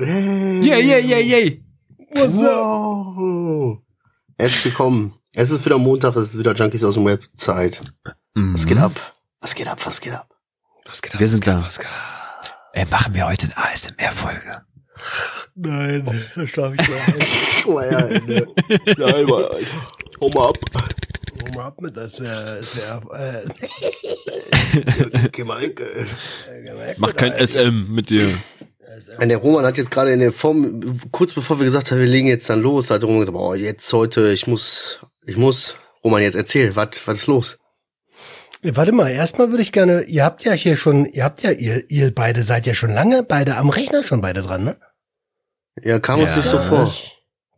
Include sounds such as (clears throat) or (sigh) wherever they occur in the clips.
Hey. Yeah, yeah, yeah, yeah. What's wow. Herzlich willkommen. Es ist wieder Montag, es ist wieder Junkies aus dem Web Zeit. Was geht ab? Was geht ab? Was geht ab? Was geht ab? Wir sind da. Was geht Ey, machen wir heute eine ASMR-Folge? Nein, da schlafe ich gleich ein. (laughs) oh. Nein, mal, hau mal ab. Hau mal ab mit das, äh. Mal weg, äh. Mach kein SM mit dir. Und der Roman hat jetzt gerade in der Form, kurz bevor wir gesagt haben, wir legen jetzt dann los, hat Roman gesagt, boah, jetzt heute, ich muss, ich muss, Roman, jetzt erzähl, was, was ist los? Warte mal, erstmal würde ich gerne, ihr habt ja hier schon, ihr habt ja, ihr, ihr beide seid ja schon lange beide am Rechner schon beide dran, ne? Ja, kam uns nicht so vor.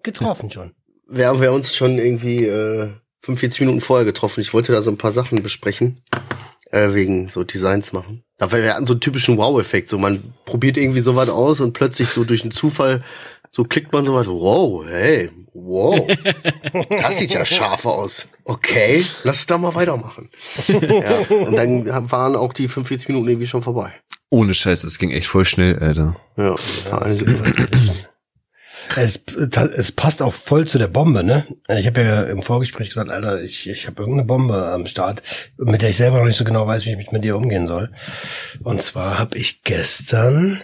Getroffen schon. Wir haben wir uns schon irgendwie äh, 45 Minuten vorher getroffen. Ich wollte da so ein paar Sachen besprechen, äh, wegen so Designs machen. Da wir hatten so einen typischen Wow-Effekt. So man probiert irgendwie sowas aus und plötzlich so durch einen Zufall so klickt man sowas. Wow, hey, wow, (laughs) das sieht ja scharf aus. Okay, lass es da mal weitermachen. (laughs) ja, und dann waren auch die 45 Minuten irgendwie schon vorbei. Ohne Scheiß, das ging echt voll schnell, Alter. Ja, ja (clears throat) es, es passt auch voll zu der Bombe, ne? Ich habe ja im Vorgespräch gesagt, Alter, ich, ich habe irgendeine Bombe am Start, mit der ich selber noch nicht so genau weiß, wie ich mit dir umgehen soll. Und zwar habe ich gestern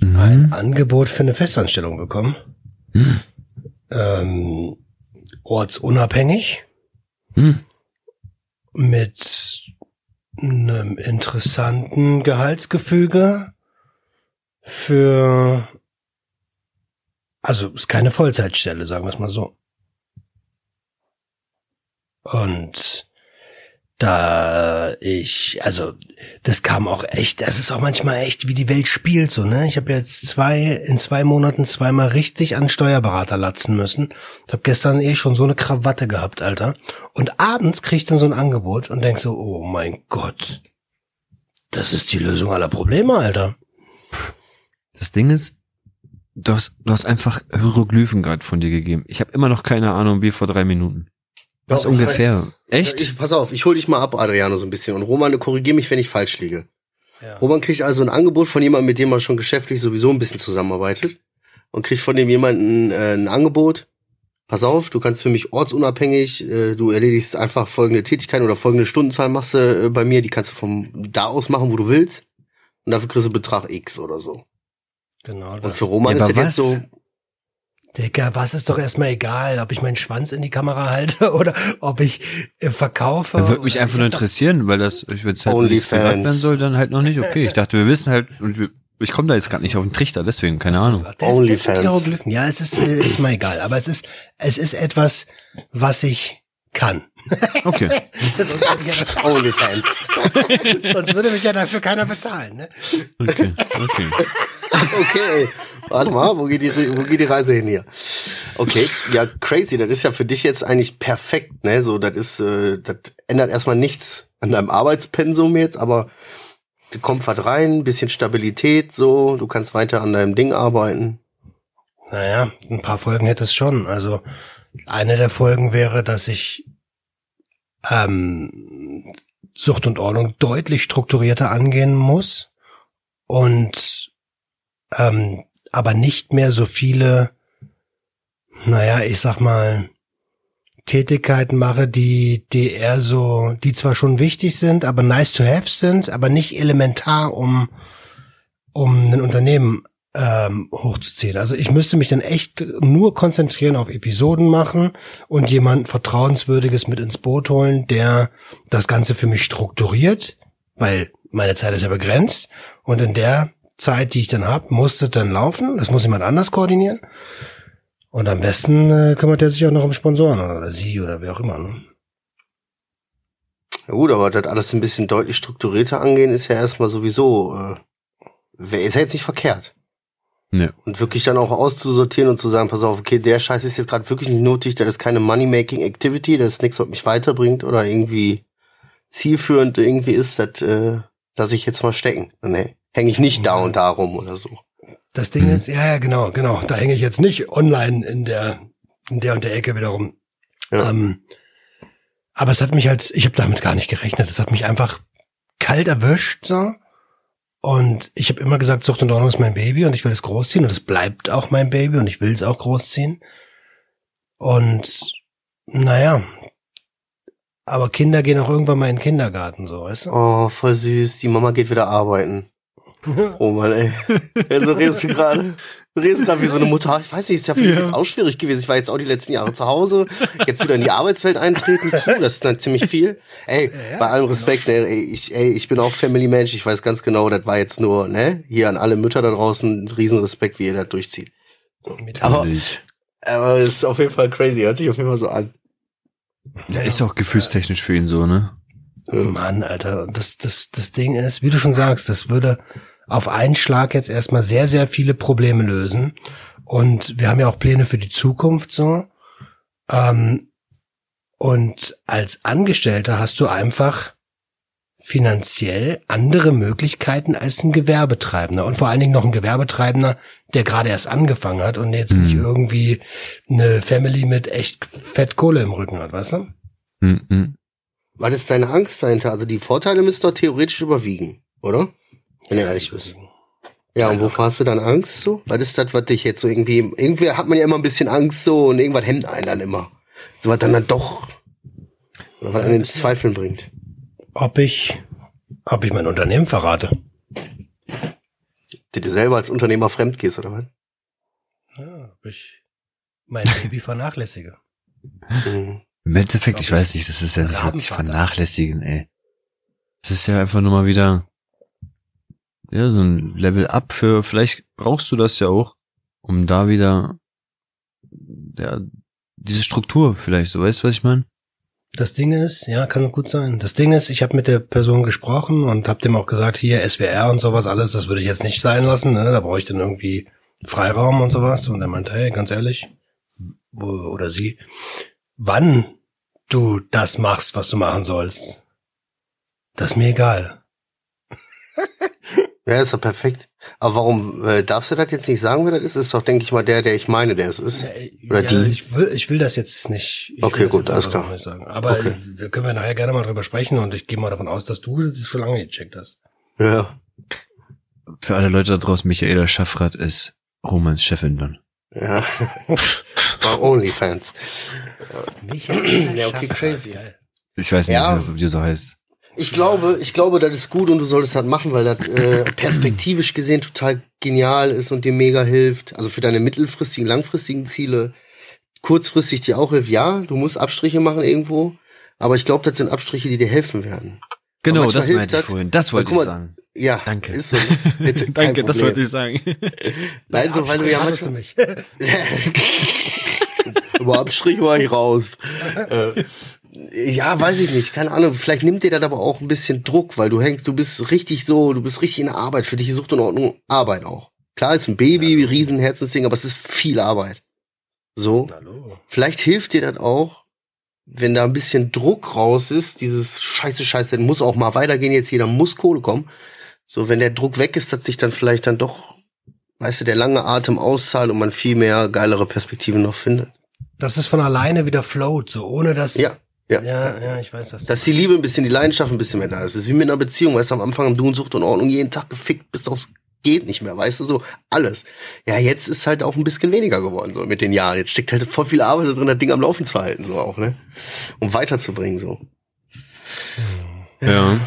mhm. ein Angebot für eine Festanstellung bekommen. Mhm. Ähm, ortsunabhängig. Mhm. Mit einem interessanten Gehaltsgefüge für also ist keine Vollzeitstelle, sagen wir es mal so. Und da ich, also das kam auch echt, das ist auch manchmal echt, wie die Welt spielt so, ne? Ich habe jetzt zwei, in zwei Monaten zweimal richtig an Steuerberater latzen müssen. Ich habe gestern eh schon so eine Krawatte gehabt, Alter. Und abends krieg ich dann so ein Angebot und denk so, oh mein Gott, das ist die Lösung aller Probleme, Alter. Das Ding ist, du hast, du hast einfach Hieroglyphen gerade von dir gegeben. Ich habe immer noch keine Ahnung, wie vor drei Minuten. Was Doch, ungefähr? Weiß, Echt? Ich, pass auf, ich hol dich mal ab, Adriano, so ein bisschen. Und Roman, korrigier mich, wenn ich falsch liege. Ja. Roman kriegt also ein Angebot von jemandem, mit dem er schon geschäftlich sowieso ein bisschen zusammenarbeitet. Und kriegt von dem jemanden äh, ein Angebot. Pass auf, du kannst für mich ortsunabhängig, äh, du erledigst einfach folgende Tätigkeiten oder folgende Stundenzahl machst du äh, bei mir, die kannst du vom da aus machen, wo du willst. Und dafür kriegst du Betrag X oder so. Genau. Und für Roman ist das jetzt so, Digga, was ist doch erstmal egal, ob ich meinen Schwanz in die Kamera halte (laughs) oder ob ich äh, verkaufe. Würde mich einfach nur interessieren, weil das, ich würde halt, wenn gesagt werden soll, dann halt noch nicht okay. Ich dachte, wir wissen halt, und wir, ich komme da jetzt gerade nicht auf den Trichter, deswegen, keine Ahnung. OnlyFans. Ja, es ist, äh, ist mal egal, aber es ist, es ist etwas, was ich kann. (laughs) Okay. (laughs) OnlyFans. Sonst würde mich ja dafür keiner bezahlen, ne? Okay, okay. (laughs) okay, warte mal, wo geht, die, wo geht die Reise hin hier? Okay, ja, crazy, das ist ja für dich jetzt eigentlich perfekt, ne? So, das ist, äh, das ändert erstmal nichts an deinem Arbeitspensum jetzt, aber was rein, bisschen Stabilität, so, du kannst weiter an deinem Ding arbeiten. Naja, ein paar Folgen hätte es schon. Also eine der Folgen wäre, dass ich ähm, Sucht und Ordnung deutlich strukturierter angehen muss und ähm, aber nicht mehr so viele, naja, ich sag mal, Tätigkeiten mache, die, die eher so, die zwar schon wichtig sind, aber nice to have sind, aber nicht elementar, um, um ein Unternehmen ähm, hochzuziehen. Also ich müsste mich dann echt nur konzentrieren auf Episoden machen und jemand Vertrauenswürdiges mit ins Boot holen, der das Ganze für mich strukturiert, weil meine Zeit ist ja begrenzt und in der Zeit, die ich dann hab, musste dann laufen. Das muss jemand anders koordinieren. Und am besten äh, kümmert er sich auch noch um Sponsoren oder sie oder wer auch immer. Ne? Ja gut, aber das alles ein bisschen deutlich strukturierter angehen, ist ja erstmal sowieso, äh, ist ja jetzt nicht verkehrt. Ja. Und wirklich dann auch auszusortieren und zu sagen, pass auf, okay, der Scheiß ist jetzt gerade wirklich nicht nötig, das ist keine Money-Making-Activity, das ist nichts, was mich weiterbringt oder irgendwie zielführend irgendwie ist, das äh, lasse ich jetzt mal stecken. Nee hänge ich nicht da und da rum oder so. Das Ding mhm. ist, ja, ja, genau, genau. Da hänge ich jetzt nicht online in der, in der und der Ecke wiederum. Ja. Ähm, aber es hat mich halt, ich habe damit gar nicht gerechnet. Es hat mich einfach kalt erwischt, so. Und ich habe immer gesagt, Zucht und Ordnung ist mein Baby und ich will es großziehen und es bleibt auch mein Baby und ich will es auch großziehen. Und naja, aber Kinder gehen auch irgendwann mal in den Kindergarten, so, weißt du? Oh, voll süß. Die Mama geht wieder arbeiten. (laughs) Oh Mann, ey. Ja, so redest du gerade. Du redest gerade wie so eine Mutter. Ich weiß nicht, ist ja für mich Ja. jetzt auch schwierig gewesen. Ich war jetzt auch die letzten Jahre zu Hause. Jetzt wieder in die Arbeitswelt eintreten. Puh, das ist dann ziemlich viel. Ey, ja, bei allem Respekt, ne, ey, ich, ey, ich bin auch Family-Mensch. Ich weiß ganz genau, das war jetzt nur, ne, hier an alle Mütter da draußen, Riesenrespekt, wie ihr das durchzieht. Mit- Aber, aber es ist auf jeden Fall crazy. Hört sich auf jeden Fall so an. Ja, ist auch gefühlstechnisch für ihn so, ne? Mann, Alter, das, das, das Ding ist, wie du schon sagst, das würde auf einen Schlag jetzt erstmal sehr, sehr viele Probleme lösen. Und wir haben ja auch Pläne für die Zukunft so. Ähm, und als Angestellter hast du einfach finanziell andere Möglichkeiten als ein Gewerbetreibender. Und vor allen Dingen noch ein Gewerbetreibender, der gerade erst angefangen hat und jetzt nicht Mhm. irgendwie eine Family mit echt fett Kohle im Rücken hat, weißt du? Hm, hm. Was ist deine Angst dahinter? Also die Vorteile müssen doch theoretisch überwiegen, oder? Wenn du ehrlich bist. Ja, und wovor hast du dann Angst so? Was ist das, was dich jetzt so irgendwie, irgendwie hat man ja immer ein bisschen Angst so und irgendwas hemmt einen dann immer. So was dann dann doch, oder was einen in Zweifeln bringt. ob ich, ob ich mein Unternehmen verrate. Du dir selber als Unternehmer fremd gehst, oder was? Ja, ob ich mein Baby (laughs) vernachlässige. Mhm. Im Endeffekt, ich weiß nicht, das ist ja nicht wirklich vernachlässigen, ey. Das ist ja einfach nur mal wieder, ja, so ein Level up für, vielleicht brauchst du das ja auch, um da wieder, ja, diese Struktur vielleicht, so weißt du, was ich meine? Das Ding ist, ja, kann gut sein. Das Ding ist, ich habe mit der Person gesprochen und habe dem auch gesagt, hier SWR und sowas alles, das würde ich jetzt nicht sein lassen. Ne? Da brauche ich dann irgendwie Freiraum und sowas. Und er meinte, hey, ganz ehrlich, oder sie, wann du das machst, was du machen sollst, das ist mir egal. (laughs) Ja, ist doch perfekt. Aber warum äh, darfst du das jetzt nicht sagen, wer das ist? Ist doch, denke ich mal, der, der ich meine, der es ist. Oder die? Ich will, ich will das jetzt nicht. Ich Okay, gut, alles klar. Nicht sagen. Aber Okay. wir können wir nachher gerne mal drüber sprechen und ich gehe mal davon aus, dass du das schon lange gecheckt hast. Ja. Für alle Leute da draußen, Michaela Schaffrath ist Romans Chefin dann. Ja. (laughs) War Onlyfans. Michael Ja, okay, Schaffrath, crazy. Ich weiß nicht, Ja. wie die so heißt. Ich glaube, ich glaube, das ist gut und du solltest das machen, weil das äh, (clears throat) perspektivisch gesehen total genial ist und dir mega hilft. Also für deine mittelfristigen, langfristigen Ziele. Kurzfristig dir auch hilft. Ja, du musst Abstriche machen irgendwo. Aber ich glaube, das sind Abstriche, die dir helfen werden. Genau, manchmal das hilft meinte ich das. vorhin. Das wollte Guck ich mal, sagen. Ja, Danke. Ist so. Bitte, (laughs) Danke, das wollte ich sagen. (laughs) Nein, so, weil du ja Hattest du manchmal, mich. (laughs) Über Abstrich war ich raus. äh, ja, weiß ich nicht. Keine Ahnung. Vielleicht nimmt dir das aber auch ein bisschen Druck, weil du hängst, du bist richtig so, du bist richtig in der Arbeit. Für dich ist Sucht und Ordnung Arbeit auch. Klar, ist ein Baby, riesen Herzensding, aber es ist viel Arbeit. So. Hallo. Vielleicht hilft dir das auch, wenn da ein bisschen Druck raus ist, dieses Scheiße, Scheiße, muss auch mal weitergehen, jetzt jeder muss Kohle kommen. So, wenn der Druck weg ist, dass sich dann vielleicht dann doch, weißt du, der lange Atem auszahlt und man viel mehr geilere Perspektiven noch findet. Dass es von alleine wieder float, so ohne dass. Ja, ja. Ja, ja, ich weiß was. Dass die Liebe ein bisschen, die Leidenschaft ein bisschen mehr da ist. Es ist wie mit einer Beziehung, weißt du, am Anfang haben du und Sucht und Ordnung jeden Tag gefickt bis aufs geht nicht mehr, weißt du, so alles. Ja, jetzt ist halt auch ein bisschen weniger geworden, so mit den Jahren. Jetzt steckt halt voll viel Arbeit da drin, das Ding am Laufen zu halten, so auch, ne? Um weiterzubringen, so. Ja.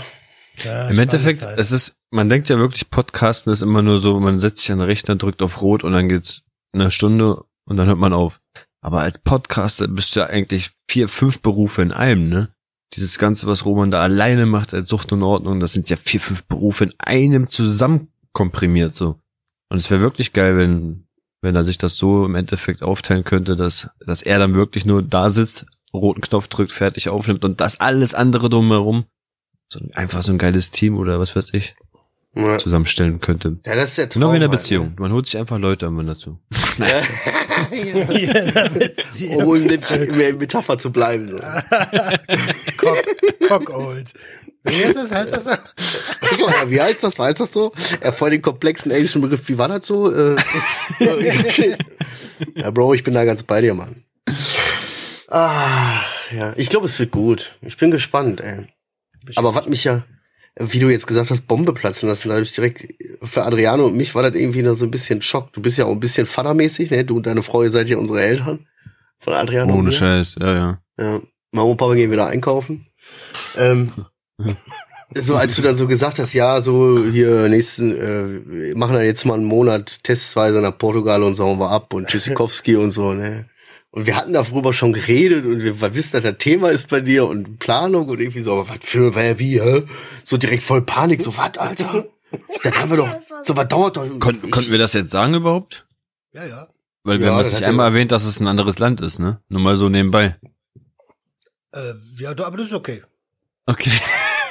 Ja, Im Endeffekt, Zeit. es ist, man denkt ja wirklich, Podcasten ist immer nur so, man setzt sich an den Rechner, drückt auf Rot und dann geht's eine Stunde und dann hört man auf. Aber als Podcaster bist du ja eigentlich vier, fünf Berufe in einem, ne? Dieses Ganze, was Roman da alleine macht als Sucht und Ordnung, das sind ja vier, fünf Berufe in einem zusammenkomprimiert, so. Und es wäre wirklich geil, wenn, wenn er sich das so im Endeffekt aufteilen könnte, dass, dass er dann wirklich nur da sitzt, roten Knopf drückt, fertig aufnimmt und das alles andere drumherum so ein- einfach so ein geiles Team oder was weiß ich Ja, zusammenstellen könnte. ja das ist der Traum. Genau wie in halt, Beziehung. Man holt sich einfach Leute immer dazu. Ne? Ja, (laughs) um in der in der Metapher zu bleiben, so. Cock, Cockold. Wie heißt das? Heißt das so? Ja, wie heißt das? Weiß das so? Ja, voll den komplexen englischen Begriff. Wie war das so? Äh, (laughs) ja, Bro, ich bin da ganz bei dir, Mann. Ah, ja, ich glaube, es wird gut. Ich bin gespannt, ey. Aber was mich ja, wie du jetzt gesagt hast, Bombe platzen lassen. Da habe ich direkt, für Adriano und mich war das irgendwie noch so ein bisschen Schock. Du bist ja auch ein bisschen vatermäßig, ne? Du und deine Frau, ihr seid ja unsere Eltern. Von Adriano. Ohne mir. Scheiß, ja, ja. Ja. Mama und Papa gehen wieder einkaufen. Ähm, (laughs) so als du dann so gesagt hast, ja, so hier nächsten, äh, wir machen dann jetzt mal einen Monat testweise nach Portugal und so hauen wir ab und (laughs) Tschüssikowski und so, ne? Und wir hatten darüber schon geredet und wir, wir wissen, dass das Thema ist bei dir und Planung und irgendwie so, aber was für, wer, wie, hä? So direkt voll Panik, so, was, Alter? Das haben wir doch, so, was dauert doch. Kon Ich- konnten wir das jetzt sagen überhaupt? Ja, ja. Weil wir Ja, haben das das nicht einmal erwähnt, dass es ein anderes Land ist, ne? Nur mal so nebenbei. Äh, ja, aber das ist okay. Okay. (laughs)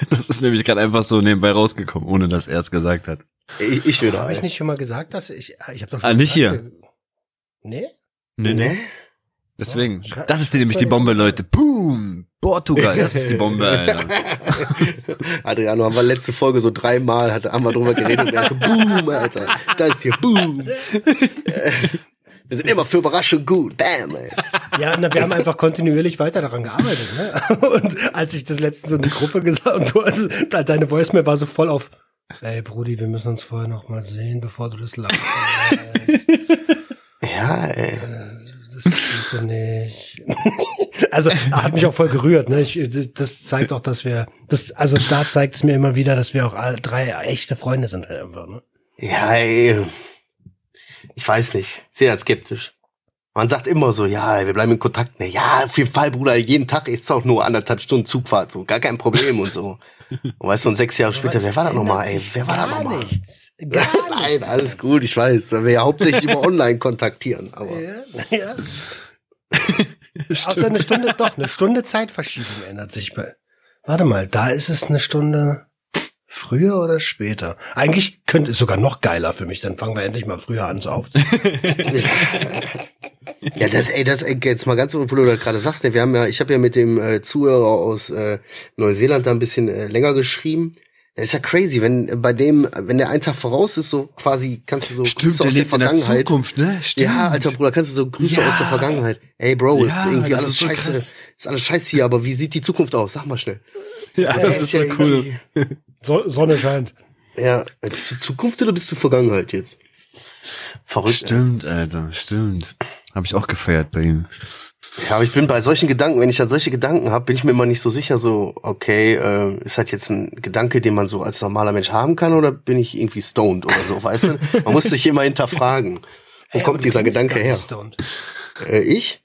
Das ist nämlich gerade einfach so nebenbei rausgekommen, ohne dass er es gesagt hat. Ich, ich wieder. Habe ich ey. nicht schon mal gesagt, dass ich, ich habe doch schon Ah, nicht gesagt, wir- Nee? Nee, Ne? Deswegen. Schrei- Das ist nämlich die Bombe, Leute. Boom! Portugal, das ist die (laughs) Bombe, Alter. (laughs) Adriano, haben wir letzte Folge so dreimal, hat, haben wir drüber geredet und er so, boom, Alter, da ist hier, boom. Äh, (laughs) wir sind immer für Überraschung gut, bam, ey. Ja, na, wir haben einfach kontinuierlich weiter daran gearbeitet. Ne? Und als ich das letztens so in die Gruppe gesagt und du, also, de- deine Voicemail war so voll auf, ey Brudi, wir müssen uns vorher noch mal sehen, bevor du das verlässt. Ja, ey. Das geht so nicht. (laughs) Also hat mich auch voll gerührt. Ne? Ich, das zeigt auch, dass wir, das, also da zeigt es mir immer wieder, dass wir auch alle drei echte Freunde sind halt einfach. Ne? Ja, ey. Ich weiß nicht. Sehr skeptisch. Man sagt immer so, ja, wir bleiben in Kontakt. Ne, ja, auf jeden Fall, Bruder, jeden Tag ist auch nur anderthalb Stunden Zugfahrt, so, gar kein Problem und so. Und weißt du, und sechs Jahre später, wer war das nochmal, ey? Wer war das Gar nochmal? nichts. (laughs) Gar Nein, nichts. alles gut, ich weiß, weil wir ja hauptsächlich über online kontaktieren, aber. Ja, ja. (laughs) Außer eine Stunde, doch, eine Stunde Zeitverschiebung ändert sich bei. Warte mal, da ist es eine Stunde früher oder später. Eigentlich könnte es sogar noch geiler für mich, dann fangen wir endlich mal früher an zu aufzunehmen. (laughs) Ja, das, ey, das, ey, jetzt mal ganz, wo du das gerade sagst, ne, wir haben ja, ich habe ja mit dem äh, Zuhörer aus äh, Neuseeland da ein bisschen äh, länger geschrieben. Das ist ja crazy, wenn äh, bei dem, wenn der einen Tag voraus ist, so quasi, kannst du so Grüße aus der Vergangenheit. Zukunft, ne? Stimmt. Ja, alter Bruder, kannst du so Grüße Ja. aus der Vergangenheit. Ey, Bro, ist Ja, irgendwie alles ist so scheiße. krass. Ist alles scheiße hier, aber wie sieht die Zukunft aus? Sag mal schnell. Ja, das ist so ja cool. So, Sonne scheint. Ja, bist du Zukunft oder bist du Vergangenheit jetzt? Verrückt. Stimmt, Alter, stimmt. Habe ich auch gefeiert bei ihm. Ja, aber ich bin bei solchen Gedanken, wenn ich dann solche Gedanken habe, bin ich mir immer nicht so sicher, so, okay, äh, ist halt jetzt ein Gedanke, den man so als normaler Mensch haben kann, oder bin ich irgendwie stoned oder so, weißt du? Man muss sich immer hinterfragen. Wo Hey, kommt dieser Gedanke her? Äh, ich?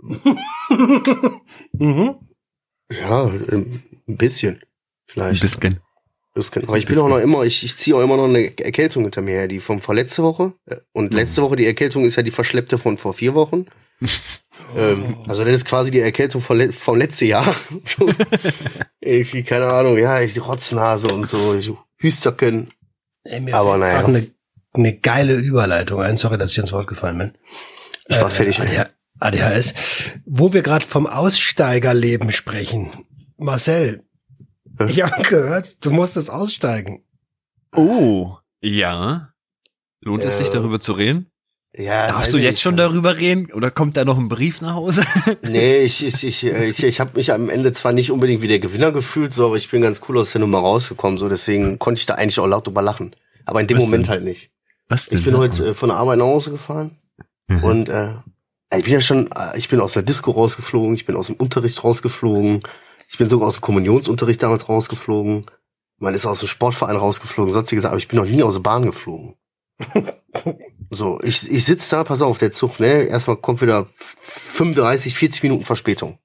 (laughs) Mhm. Ja, ähm, ein bisschen. Ein Vielleicht. Bisschen. bisschen. Aber ich bin auch noch immer, ich, ich ziehe auch immer noch eine Erkältung hinter mir her, die vom vorletzte Woche. Äh, Und letzte Woche, die Erkältung ist ja die verschleppte von vor vier Wochen. (laughs) ähm, also das ist quasi die Erkältung von le vom letzten Jahr. (laughs) Irgendwie, keine Ahnung, ja, ich die Rotznase und so, ich Hüsterken. Ey, Aber naja. Eine, eine geile Überleitung ein. Sorry, dass ich ins Wort gefallen bin. Ich war fertig. ey. ADH ADHS. Wo wir gerade vom Aussteigerleben sprechen. Marcel? Ich habe gehört, du musstest aussteigen. Oh, ja. Lohnt es Äh, sich darüber zu reden? Ja, Darfst du jetzt schon darüber reden? Oder kommt da noch ein Brief nach Hause? (laughs) Nee, ich, ich, ich, äh, ich, ich habe mich am Ende zwar nicht unbedingt wie der Gewinner gefühlt, so, aber ich bin ganz cool aus der Nummer rausgekommen, so, deswegen konnte ich da eigentlich auch laut drüber lachen. Aber in dem Was Moment denn? halt nicht. Was denn? Ich bin heute äh, von der Arbeit nach Hause gefahren Mhm. und äh, ich bin ja schon, äh, ich bin aus der Disco rausgeflogen, ich bin aus dem Unterricht rausgeflogen, ich bin sogar aus dem Kommunionsunterricht damals rausgeflogen, man ist aus dem Sportverein rausgeflogen, sonstiges, aber ich bin noch nie aus der Bahn geflogen. (laughs) so, ich, ich sitze da, pass auf, der Zug, ne, erstmal kommt wieder 35, 40 Minuten Verspätung.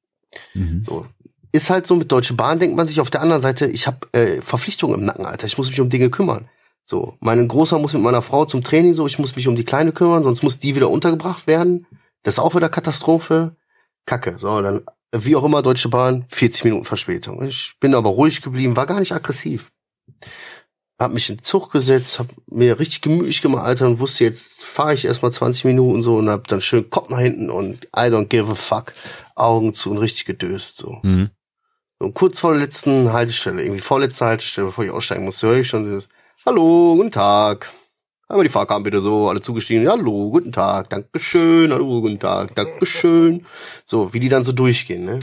Mhm. So. Ist halt so mit Deutsche Bahn, denkt man sich auf der anderen Seite, ich habe äh, Verpflichtungen im Nacken, Alter. Ich muss mich um Dinge kümmern. So, mein Großer muss mit meiner Frau zum Training, so, ich muss mich um die Kleine kümmern, sonst muss die wieder untergebracht werden. Das ist auch wieder Katastrophe. Kacke. So, dann, wie auch immer, Deutsche Bahn, 40 Minuten Verspätung. Ich bin aber ruhig geblieben, war gar nicht aggressiv. Hab mich in den Zug gesetzt, hab mir richtig gemütlich gemacht, Alter, und wusste, jetzt fahre ich erstmal 20 Minuten so und hab dann schön Kopf nach hinten und I don't give a fuck. Augen zu und richtig gedöst, so. Mhm. Und kurz vor der letzten Haltestelle, irgendwie vorletzte Haltestelle, bevor ich aussteigen musste, höre ich schon dieses, Hallo, guten Tag. Einmal die Fahrkarten bitte so, alle zugestiegen. Hallo, guten Tag, Dankeschön, hallo, guten Tag, Dankeschön. So, wie die dann so durchgehen, ne?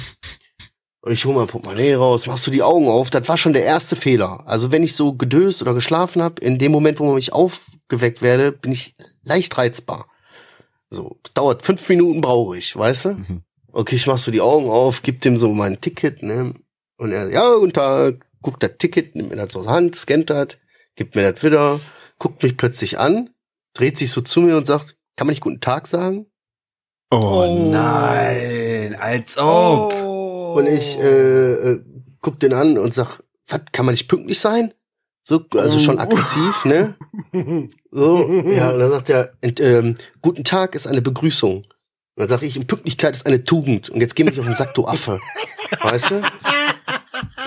Und ich hole mein Portemonnaie raus, machst du die Augen auf. Das war schon der erste Fehler. Also wenn ich so gedöst oder geschlafen habe, in dem Moment, wo man mich aufgeweckt werde, bin ich leicht reizbar. So, dauert fünf Minuten brauche ich, weißt du? Mhm. Okay, ich mach so die Augen auf, gib dem so mein Ticket, ne? Und er, ja, guten Tag, guckt das Ticket, nimmt mir das aus der Hand, scannt das, gibt mir das wieder, guckt mich plötzlich an, dreht sich so zu mir und sagt, kann man nicht guten Tag sagen? Oh, nein, als ob. Und ich äh, äh, guck den an und sag, was, kann man nicht pünktlich sein? So, also schon aggressiv, ne? (laughs) So, ja, und dann sagt er, ent, ähm, guten Tag ist eine Begrüßung. Und dann sag ich, Pünktlichkeit ist eine Tugend. Und jetzt geh mich auf den Sack, du Affe. Weißt du?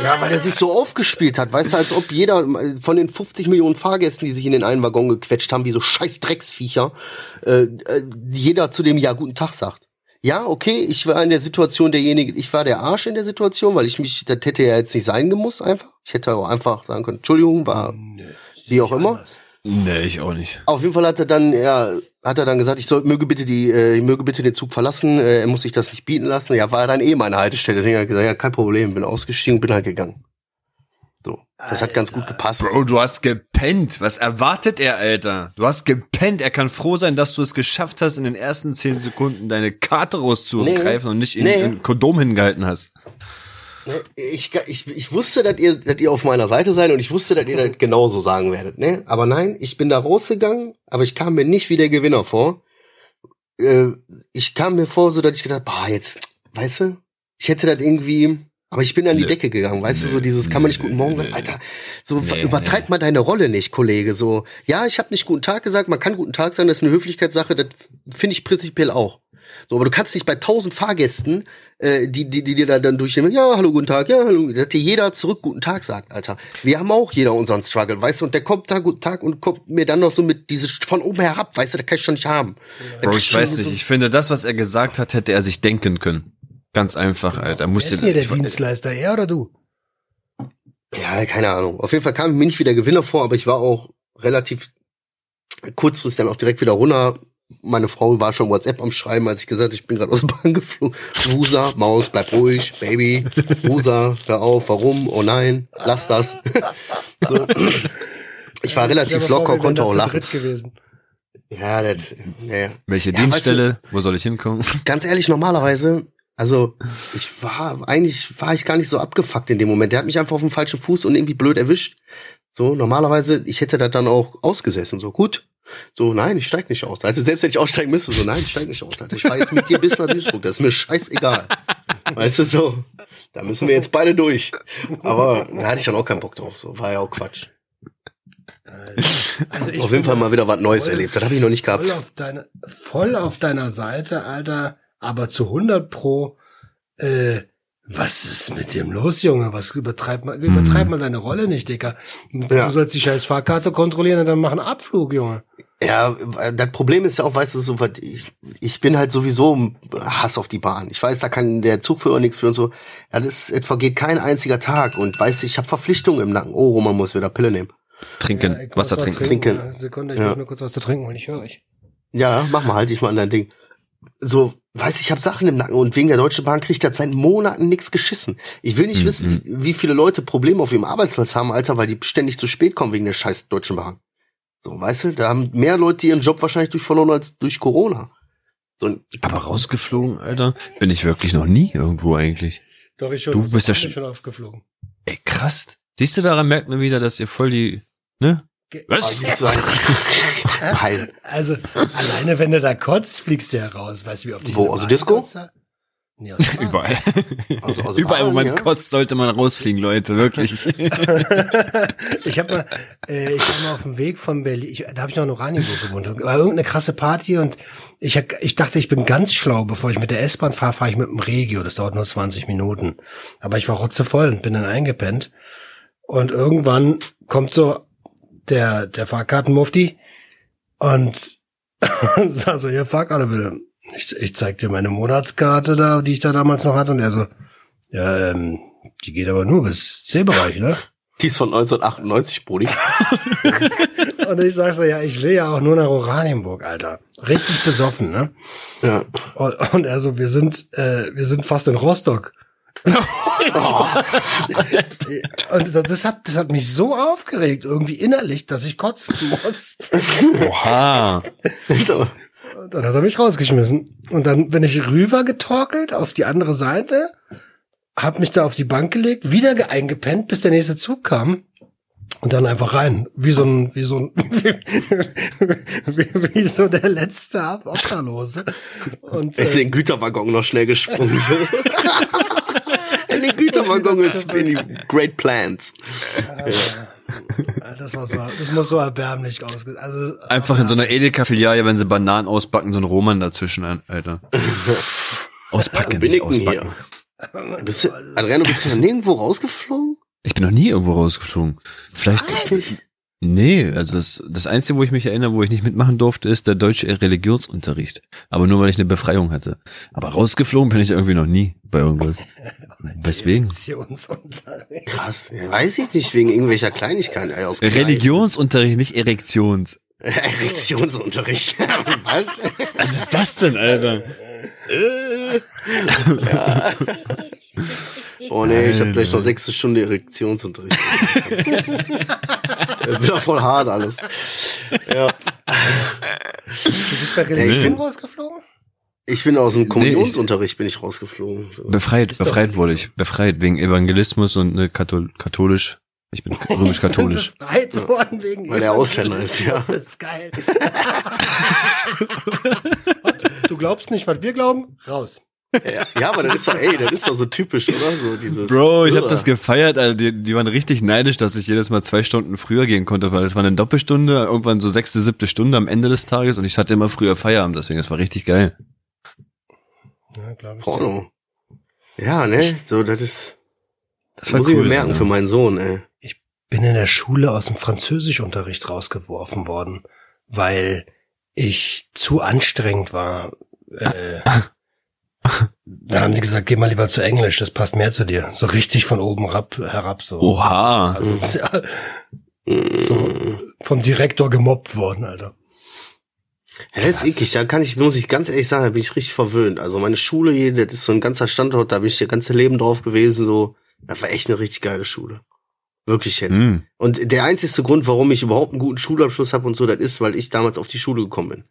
Ja, weil er sich so aufgespielt hat, weißt du, als ob jeder von den 50 Millionen Fahrgästen, die sich in den einen Waggon gequetscht haben, wie so scheiß Drecksviecher, äh, äh, jeder zu dem Ja guten Tag sagt. Ja, okay, ich war in der Situation derjenige, ich war der Arsch in der Situation, weil ich mich, das hätte ja jetzt nicht sein gemusst einfach. Ich hätte auch einfach sagen können, Entschuldigung, war wie auch immer. Nee, ich auch nicht. Auf jeden Fall hat er dann, ja, hat er dann gesagt, ich soll, möge bitte die, äh, ich möge bitte den Zug verlassen, äh, er muss sich das nicht bieten lassen. Ja, war dann eh meine Haltestelle. Deswegen hat er gesagt, ja, kein Problem, bin ausgestiegen und bin halt gegangen. So. Das hat ganz gut gepasst. Bro, du hast gepennt. Was erwartet er, Alter? Du hast gepennt. Er kann froh sein, dass du es geschafft hast, in den ersten zehn Sekunden deine Karte rauszugreifen Nee. und nicht in, Nee. in Kondom hingehalten hast. Ne, Ich, ich, ich wusste, dass ihr, dass ihr auf meiner Seite seid und ich wusste, dass ihr das genauso sagen werdet, ne? Aber nein, ich bin da rausgegangen, aber ich kam mir nicht wie der Gewinner vor. Äh, ich kam mir vor, so dass ich gedacht, boah, jetzt, weißt du, ich hätte das irgendwie, aber ich bin an die Nö. Decke gegangen, weißt du, so dieses kann man nicht guten Morgen sagen, Alter, so Nee, übertreib mal deine Rolle nicht, Kollege, so, ja, ich habe nicht guten Tag gesagt, man kann guten Tag sagen, das ist eine Höflichkeitssache, das finde ich prinzipiell auch. So, aber du kannst nicht bei tausend Fahrgästen, äh, die, die, die dir da dann durchnehmen, ja, hallo, guten Tag, ja, hallo, dass dir jeder zurück guten Tag sagt, Alter. Wir haben auch jeder unseren Struggle, weißt du, und der kommt da guten Tag und kommt mir dann noch so mit dieses von oben herab, weißt du, das kann ich schon nicht haben. Da Bro, ich schon weiß so- nicht. Ich finde, das, was er gesagt hat, hätte er sich denken können. Ganz einfach, Alter. Wer ist denn hier der ich- Dienstleister, er oder du? Ja, keine Ahnung. Auf jeden Fall kam ich mir nicht wie der Gewinner vor, aber ich war auch relativ kurzfristig dann auch direkt wieder runter. Meine Frau war schon WhatsApp am Schreiben, als ich gesagt habe, ich bin gerade aus der Bahn geflogen. Wusa, Maus, bleib ruhig, Baby. Wusa, hör auf, warum? Oh nein, lass das. (laughs) so. Ich war relativ locker, konnte auch lachen. gewesen. Ja, das, ja. Welche Ja, Dienststelle? Wo soll ich hinkommen? (laughs) ganz ehrlich, normalerweise, also ich war, eigentlich war ich gar nicht so abgefuckt in dem Moment. Der hat mich einfach auf dem falschen Fuß und irgendwie blöd erwischt. So, normalerweise, ich hätte das dann auch ausgesessen. So, gut. So, nein, ich steig nicht aus. Also selbst wenn ich aussteigen müsste, so, nein, ich steig nicht aus. Alter. Ich fahre jetzt mit dir bis nach Duisburg. Das ist mir scheißegal. Weißt du, so. Da müssen wir jetzt beide durch. Aber da hatte ich dann auch keinen Bock drauf. So, war ja auch Quatsch. Also ich Auf jeden Fall mal wieder was Neues voll- erlebt. Das habe ich noch nicht gehabt. Voll auf, deine, voll auf deiner Seite, Alter, aber zu 100 pro, äh, was ist mit dem los, Junge? Was übertreibt man, übertreib mal deine Rolle nicht, Dicker. Du Ja. sollst die scheiß Fahrkarte kontrollieren und dann mach einen Abflug, Junge. Ja, das Problem ist ja auch, weißt du, so, was ich, ich bin halt sowieso im Hass auf die Bahn. Ich weiß, da kann der Zugführer nichts für und so. Ja, das, es vergeht kein einziger Tag und weißt du, ich habe Verpflichtungen im Nacken. Oh, Roman muss wieder Pille nehmen. Trinken, Ja, Wasser was trinken. Trinken. Eine Sekunde, ich Ja. muss nur kurz was zu trinken holen, ich höre euch. Ja, mach mal, halt dich mal an dein Ding. So, weiß ich, ich habe Sachen im Nacken und wegen der Deutschen Bahn kriegt das seit Monaten nichts geschissen. Ich will nicht Mhm. wissen, wie viele Leute Probleme auf ihrem Arbeitsplatz haben, Alter, weil die ständig zu spät kommen wegen der scheiß Deutschen Bahn. So, weißt du, da haben mehr Leute ihren Job wahrscheinlich durch verloren als durch Corona. So, Aber rausgeflogen, Alter? Bin ich wirklich noch nie irgendwo eigentlich. Doch, ich schon. Du bist ja schon aufgeflogen. Ey, krass. Siehst du, daran merkt man wieder, dass ihr voll die, ne? Was? Also. (laughs) Also, alleine wenn du da kotzt, fliegst du ja raus. Weißt du, wie oft ich Wo, also Disco? Nee, aus. Überall. (laughs) Also, also Überall, wo Bahn, man ja. kotzt, sollte man rausfliegen, Leute, wirklich. (laughs) ich habe mal, äh, ich war mal auf dem Weg von Berlin, ich, da habe ich noch in Oranienburg gewohnt. War irgendeine krasse Party und ich, hab, ich dachte, ich bin ganz schlau. Bevor ich mit der S-Bahn fahre, fahre ich mit dem Regio. Das dauert nur 20 Minuten. Aber ich war rotzevoll und bin dann eingepennt. Und irgendwann kommt so der, der Fahrkartenmufti und (laughs) sagt so, hier Fahrkarte bitte. Ich, ich zeig dir meine Monatskarte da, die ich da damals noch hatte. Und er so, ja, ähm, die geht aber nur bis C-Bereich, ne? Die ist von 1998, Brudi. (laughs) Und ich sag so, ja, ich will ja auch nur nach Oranienburg, Alter. Richtig besoffen, ne? Ja. Und, und er so, wir sind, äh, wir sind fast in Rostock. (laughs) (laughs) Und das hat, das hat mich so aufgeregt, irgendwie innerlich, dass ich kotzen (laughs) musste. Oha. So. Und Dann hat er mich rausgeschmissen. Und dann bin ich rüber getorkelt auf die andere Seite, hab mich da auf die Bank gelegt, wieder ge- eingepennt, bis der nächste Zug kam. Und dann einfach rein. Wie so ein, wie so ein, (laughs) wie, wie so der letzte Obdachlose. Und, In äh, den Güterwaggon noch schnell gesprungen. In den Güterwaggon ist die Great Plans. das, war so, das muss so erbärmlich ausgesehen. Also, Einfach in so einer Edeka-Filiale, wenn sie Bananen ausbacken, so ein Roman dazwischen, Alter. (laughs) Auspacken, Bin ich denn auspacken. hier? Bist du, Adriano, bist du noch nirgendwo rausgeflogen? Ich bin noch nie irgendwo rausgeflogen. Vielleicht. Nee, also das, das Einzige, wo ich mich erinnere, wo ich nicht mitmachen durfte, ist der deutsche Religionsunterricht. Aber nur, weil ich eine Befreiung hatte. Aber rausgeflogen bin ich irgendwie noch nie bei irgendwas. (laughs) Weswegen? Religionsunterricht. Krass. Ja, weiß ich nicht, wegen irgendwelcher Kleinigkeiten. Ey, aus Religionsunterricht, nicht Erektions. (laughs) Erektionsunterricht. (laughs) Was? Was ist das denn, Alter? Oh nee, ich habe gleich noch sechste Stunde Erektionsunterricht. (laughs) das wird doch voll hart alles. Ja. Du bist bei Religion rausgeflogen? Ich bin aus dem Kommunionsunterricht bin ich rausgeflogen. So. Befreit, befreit wurde ich. Befreit wegen Evangelismus und ne, Kathol katholisch. Ich bin (laughs) römisch-katholisch. Befreit worden wegen Weil er Ausländer ist, ja. Das ist geil. (laughs) du glaubst nicht, was wir glauben? Raus. Ja, aber das ist doch, ey, das ist doch so typisch, oder? So dieses. Bro, ich habe das gefeiert, Alter. Die, die waren richtig neidisch, dass ich jedes Mal zwei Stunden früher gehen konnte, weil es war eine Doppelstunde, irgendwann so sechste, siebte Stunde am Ende des Tages und ich hatte immer früher Feierabend, deswegen, das war richtig geil. Ja, glaub ich. Porno. Ja, ne? So, das ist. Das war muss ich cool. mir merken Alter. für meinen Sohn, ey. bin in der Schule aus dem Französischunterricht rausgeworfen worden, weil ich zu anstrengend war. Äh, (laughs) da haben die gesagt, geh mal lieber zu Englisch, das passt mehr zu dir. So richtig von oben herab, herab so. Oha. Also, (laughs) ja, so vom Direktor gemobbt worden, Alter. Ja, das ist eklig, da kann ich, muss ich ganz ehrlich sagen, da bin ich richtig verwöhnt. Also meine Schule hier, das ist so ein ganzer Standort, da bin ich das ganze Leben drauf gewesen, so. Das war echt eine richtig geile Schule. Wirklich jetzt. Hm. Und der einzigste Grund, warum ich überhaupt einen guten Schulabschluss habe und so, das ist, weil ich damals auf die Schule gekommen bin.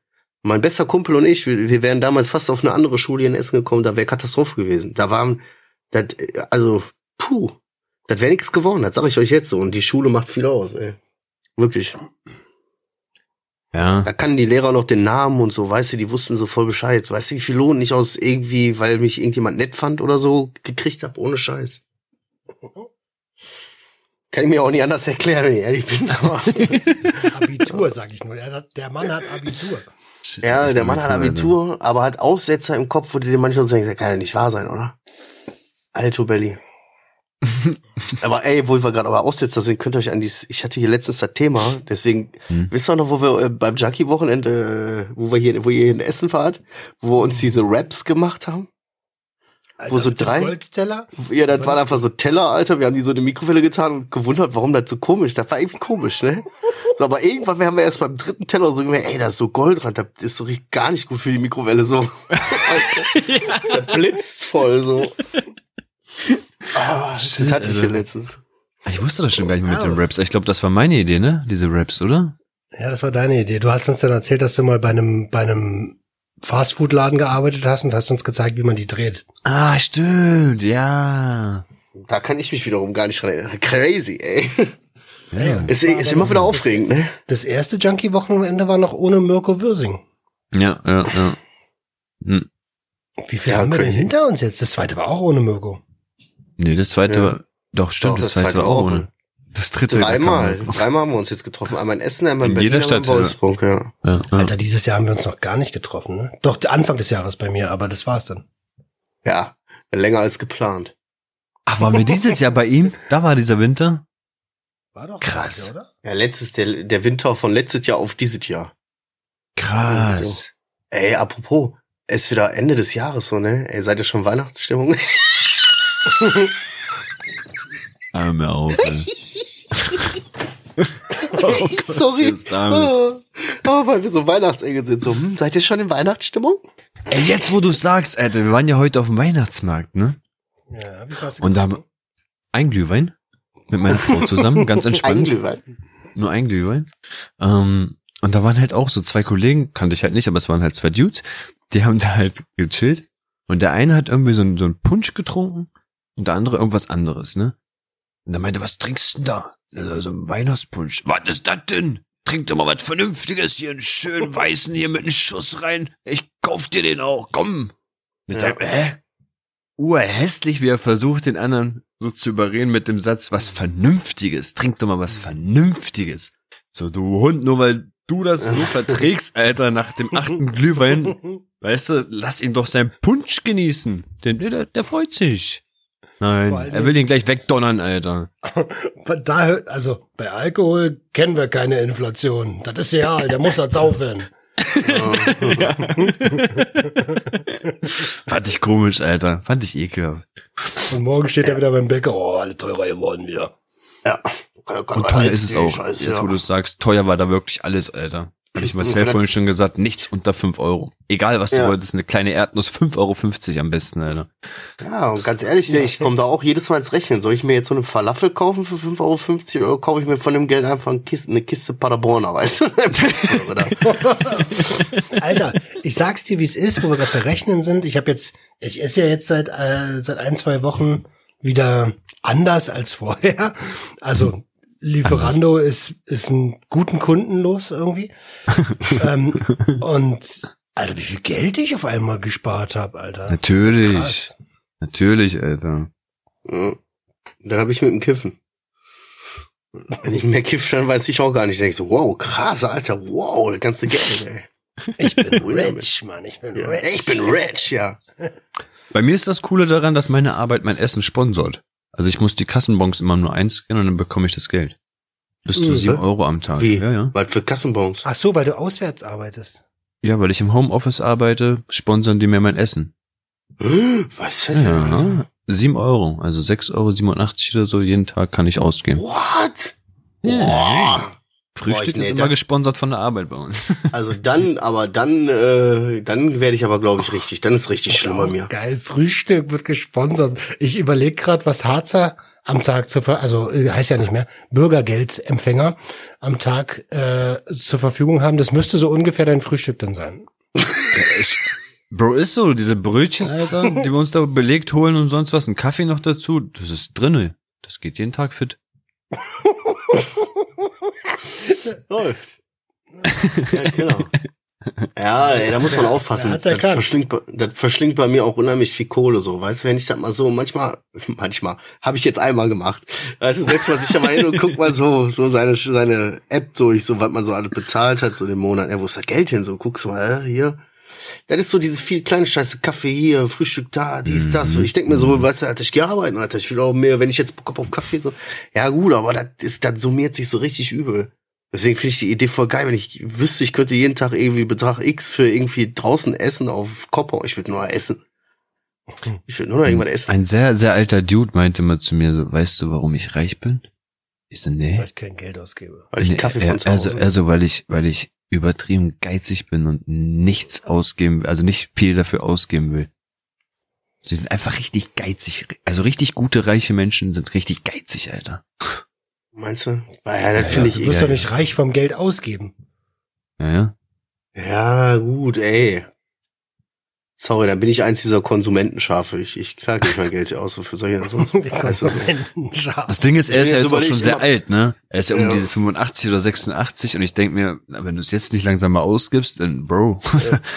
Mein bester Kumpel und ich, wir, wir wären damals fast auf eine andere Schule hier in Essen gekommen, da wäre Katastrophe gewesen. Da waren, das, also, puh, das wäre nichts geworden, das sage ich euch jetzt so. Und die Schule macht viel aus, ey. Wirklich. Ja. Da kannten die Lehrer noch den Namen und so, weißt du, die wussten so voll Bescheid. Weißt du, wie viel Lohn ich aus irgendwie, weil mich irgendjemand nett fand oder so, gekriegt hab ohne Scheiß. Kann ich mir auch nicht anders erklären, wenn ich ehrlich bin. (laughs) Abitur, sag ich nur. Der, der Mann hat Abitur. Ja, der Mann hat Abitur, aber hat Aussetzer im Kopf, wo du dir manchmal so denkst, das kann ja nicht wahr sein, oder? Alto Belly. (laughs) aber ey, wo wir gerade aber Aussetzer sind, könnt ihr euch an dieses, ich hatte hier letztens das Thema, deswegen, Hm. wisst ihr noch, wo wir äh, beim Junkie-Wochenende, äh, wo wir hier, wo ihr in Essen wart, wo wir uns diese Raps gemacht haben? Alter, Wo so drei- Goldteller? Ja, das waren einfach so Teller, Alter. Wir haben die so in die Mikrowelle getan und gewundert, warum das so komisch. Das war irgendwie komisch, ne? So, aber irgendwann haben wir erst beim dritten Teller so gemerkt, ey, da ist so Gold dran. Das ist so richtig gar nicht gut für die Mikrowelle so. (laughs) das blitzt voll so. Ah, das Shit, hatte ich hier Alter. letztens. Ich wusste das schon gar nicht mehr mit Ah. den Raps. Ich glaube, das war meine Idee, ne? Diese Raps, oder? Ja, das war deine Idee. Du hast uns dann erzählt, dass du mal bei einem, bei einem Fastfood-Laden gearbeitet hast und hast uns gezeigt, wie man die dreht. Ah, stimmt, ja. Da kann ich mich wiederum gar nicht erinnern. Crazy, ey. Ja, (laughs) Ist, ist immer wieder aufregend, ne? Das erste Junkie-Wochenende war noch ohne Mirko Würsing. ja, ja. ja. Hm. Wie viel Ja, haben wir denn hinter uns jetzt? Das zweite war auch ohne Mirko. Nee, das zweite Ja. war, doch, stimmt, Doch, das, zweite war auch ohne. Das dritte. Dreimal. Dreimal haben wir uns jetzt getroffen. Einmal in Essen, einmal in, In Berlin, jeder einmal in Stadt, ja. Wolfsburg, ja. Ja, ja. Alter, dieses Jahr haben wir uns noch gar nicht getroffen, ne? Doch, Anfang des Jahres bei mir, aber das war's dann. Ja, länger als geplant. Ach, waren wir dieses Jahr bei ihm? Da war dieser Winter? War doch Krass. oder? Ja, letztes, der, der Winter von letztes Jahr auf dieses Jahr. Krass. Ey, apropos, es ist wieder Ende des Jahres so, ne? Ey, seid ihr schon Weihnachtsstimmung? Mir auf, ey. (laughs) Sorry. jetzt damit? Oh, oh, weil wir so Weihnachtsengel sind. So, hm, seid ihr schon in Weihnachtsstimmung? Ey, jetzt wo du sagst, Alter, wir waren ja heute auf dem Weihnachtsmarkt, ne? Ja, hab ich was Und da ein Glühwein mit meiner Frau zusammen, ganz (laughs) entspannt. Glühwein. nur ein Glühwein. Ähm, und da waren halt auch so zwei Kollegen, kannte ich halt nicht, aber es waren halt zwei Dudes, die haben da halt gechillt. Und der eine hat irgendwie so, einen- so einen Punsch getrunken und der andere irgendwas anderes, ne? Und der meinte, was trinkst du denn da? Also so ein Weihnachtspunsch. Was ist das denn? Trink doch mal was Vernünftiges hier, einen schönen weißen hier mit einem Schuss rein. Ich kauf dir den auch, komm. Ich Ja. dachte, hä? Urhässlich, wie er versucht, den anderen so zu überreden mit dem Satz, was Vernünftiges. Trink doch mal was Vernünftiges. So, du Hund, nur weil du das so (laughs) verträgst, Alter, nach dem achten Glühwein, weißt du, lass ihn doch seinen Punsch genießen. Denn der, der freut sich. Nein, er will den gleich wegdonnern, Alter. Da, also bei Alkohol kennen wir keine Inflation. Das ist real, der muss das saufen. (laughs) Fand ich komisch, Alter. Fand ich ekelhaft. Und morgen steht er wieder beim Bäcker. Oh, alle teurer geworden wieder. Ja. Und teuer ist es auch. Scheiße, Jetzt, ja. wo du es sagst, teuer war da wirklich alles, Alter. Hab ich Marcel vorhin schon gesagt, nichts unter 5 Euro. Egal, was du Ja. wolltest, eine kleine Erdnuss, 5,50 Euro am besten, Alter. Ja, und ganz ehrlich, ich komme da auch jedes Mal ins Rechnen. Soll ich mir jetzt so eine Falafel kaufen für 5,50 Euro oder kaufe ich mir von dem Geld einfach eine Kiste, eine Kiste Paderborner, weißt du? (laughs) Alter, ich sag's dir, wie es ist, wo wir gerade berechnen sind. Ich habe jetzt, ich esse ja jetzt seit äh, seit ein zwei Wochen wieder anders als vorher. Also Lieferando ist ist ein guten Kunden los irgendwie. (laughs) ähm, und Alter, wie viel Geld ich auf einmal gespart habe, Alter. Natürlich. Natürlich, Alter. Dann habe ich mit dem Kiffen. Wenn ich mehr kiff, dann weiß ich auch gar nicht. Ich so, wow, krass, Alter, wow, das ganze Geld, ey. Ich bin (laughs) rich, Mann. Ich bin Ja, rich. ich bin rich, ja. Bei mir ist das Coole daran, dass meine Arbeit mein Essen sponsort. Also ich muss die Kassenbons immer nur einscannen und dann bekomme ich das Geld. Bis zu Mhm. sieben Euro am Tag. Wie? Ja, ja. Was für Kassenbons? Ach so, weil du auswärts arbeitest. Ja, weil ich im Homeoffice arbeite, sponsern die mir mein Essen. Was das? Ja? Sieben Euro, also 6,87 Euro oder so jeden Tag kann ich ausgeben. What? Ja. Boah. Frühstück ist immer gesponsert von der Arbeit bei uns. (laughs) Also dann, aber dann, äh, dann werde ich aber, glaube ich, richtig. Dann ist richtig schlimm bei mir. Geil, Frühstück wird gesponsert. Ich überlege gerade, was Harzer am Tag zur Ver also äh, heißt ja nicht mehr, Bürgergeldempfänger am Tag äh, zur Verfügung haben. Das müsste so ungefähr dein Frühstück dann sein. Bro, ist so, diese Brötchen, Alter, (laughs) die wir uns da belegt holen und sonst was, ein Kaffee noch dazu, das ist drinne. Das geht jeden Tag fit. (laughs) (laughs) Läuft. ja, genau. Ja, ey, da muss man aufpassen. Hat Das verschlingt, bei- das verschlingt bei mir auch unheimlich viel Kohle, so. Weißt du, wenn ich das mal so, manchmal, (laughs) manchmal, habe ich jetzt einmal gemacht. Weißt du, setzt man sich ja mal hin und guckt mal so, so seine, seine App durch, so, was man so alles bezahlt hat, so den Monat. Ja, wo ist das Geld hin? So, guckst du mal, äh, hier. Das ist so diese viel kleine Scheiße, Kaffee hier, Frühstück da, dies, das. Ich denk mir so, weißt du, Alter, ich geh arbeiten, Alter, ich will auch mehr, wenn ich jetzt Bock hab auf Kaffee, so. Ja, gut, aber das ist, das summiert sich so richtig übel. Deswegen finde ich die Idee voll geil, wenn ich wüsste, ich könnte jeden Tag irgendwie Betrag X für irgendwie draußen essen auf Kopper. Ich würde nur essen. Ich würde nur noch irgendwas essen. Ein sehr, sehr alter Dude meinte mal zu mir so, weißt du, warum ich reich bin? Ich so, nee. Weil ich kein Geld ausgebe. Weil ich einen nee Kaffee er, von zu also, Hause. also, weil ich, weil ich übertrieben geizig bin und nichts ausgeben, also nicht viel dafür ausgeben will. Sie sind einfach richtig geizig. Also richtig gute, reiche Menschen sind richtig geizig, Alter. Meinst du? Ja, das finde ich Du wirst doch nicht reich vom Geld ausgeben. Ja, ja. Ja, gut, ey. Sorry, dann bin ich eins dieser Konsumentenschafe. Ich, ich klage nicht mein Geld aus für solche (laughs) ansonsten. Die Weißt du so. Konsumentenschar. Das Ding ist, er ist ja jetzt auch schon sehr alt, ne? Er ist ja um Ja. diese 85 oder 86 und ich denk mir, wenn du es jetzt nicht langsam mal ausgibst, dann Bro,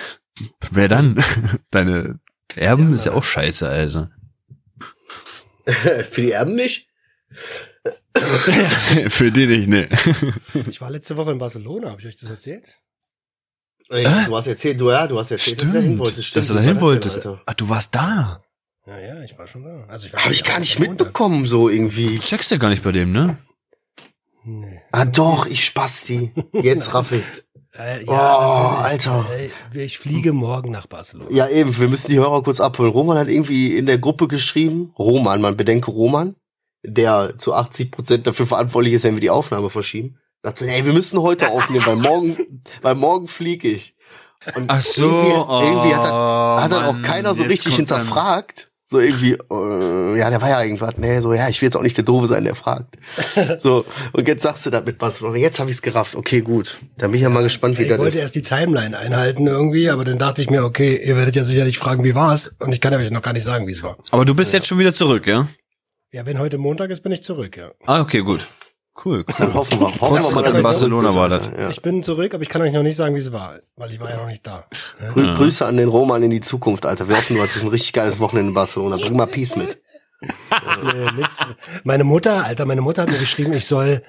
(laughs) wer dann? (laughs) Deine Erben Ja, ist ja auch scheiße, Alter. für die Erben nicht? Für die nicht, ne. Ich war letzte Woche in Barcelona, habe ich euch das erzählt? Ey, Du hast erzählt, du, ja, du hast erzählt, dass du da hin wolltest. dass du Wie da war hin das wolltest. Ah, du warst da. Ja, ja, ich war schon da. Also ich war Hab ich gar nicht Montag. mitbekommen, so irgendwie. Du checkst ja gar nicht bei dem, ne? Nee. Ah doch, ich Spasti. Jetzt (laughs) raff ich's. Äh, Oh, natürlich. Alter. Äh, Ich fliege morgen nach Barcelona. Ja, eben, wir müssen die Hörer kurz abholen. Roman hat irgendwie in der Gruppe geschrieben, Roman, man bedenke Roman, der zu 80 Prozent dafür verantwortlich ist, wenn wir die Aufnahme verschieben. Dachte, ey, wir müssen heute aufnehmen, weil morgen, weil morgen fliege ich. Und Ach so. Irgendwie, irgendwie hat, das, oh, hat dann auch keiner so richtig kommt's an. hinterfragt. So irgendwie, äh, ja, der war ja irgendwas, nee, so, ja, ich will jetzt auch nicht der Doofe sein, der fragt. (laughs) So, und jetzt sagst du damit was, und jetzt habe ich's gerafft, okay, gut. Dann bin ich ja mal gespannt, wie Ich das wollte ist. erst die Timeline einhalten irgendwie, aber dann dachte ich mir, okay, ihr werdet ja sicherlich fragen, wie war's? Und ich kann euch noch gar nicht sagen, wie es war. Aber du bist jetzt schon wieder zurück, ja? Ja, wenn heute Montag ist, bin ich zurück, ja. Ah, okay, gut. Cool. Dann hoffen wir. Hoffen Kurz wir mal, in Barcelona war das. Ja. Ich bin zurück, aber ich kann euch noch nicht sagen, wie es war, weil ich war ja noch nicht da. Grü Grüße an den Roman in die Zukunft, Alter. Wir hoffen, du hattest ein richtig geiles Wochenende in Barcelona. Bring mal Peace mit. (laughs) Nee, nix. Meine Mutter, Alter, meine Mutter hat mir geschrieben, ich soll,